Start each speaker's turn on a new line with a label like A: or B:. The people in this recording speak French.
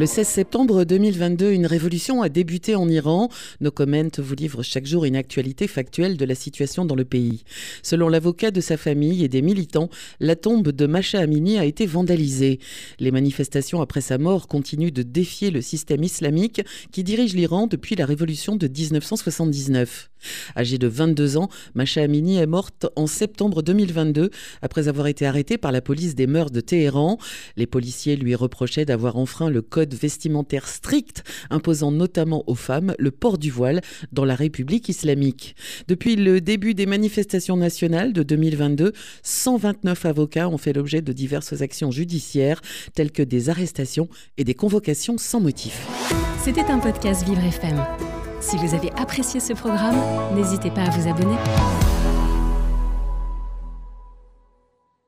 A: Le 16 septembre 2022, une révolution a débuté en Iran. Nos comments vous livrent chaque jour une actualité factuelle de la situation dans le pays. Selon l'avocat de sa famille et des militants, la tombe de Masha Amini a été vandalisée. Les manifestations après sa mort continuent de défier le système islamique qui dirige l'Iran depuis la révolution de 1979. Âgée de 22 ans, Masha Amini est morte en septembre 2022 après avoir été arrêtée par la police des mœurs de Téhéran. Les policiers lui reprochaient d'avoir enfreint le vestimentaire strict imposant notamment aux femmes le port du voile dans la République islamique. Depuis le début des manifestations nationales de 2022, 129 avocats ont fait l'objet de diverses actions judiciaires telles que des arrestations et des convocations sans motif.
B: C'était un podcast Vivre FM. Si vous avez apprécié ce programme, n'hésitez pas à vous abonner.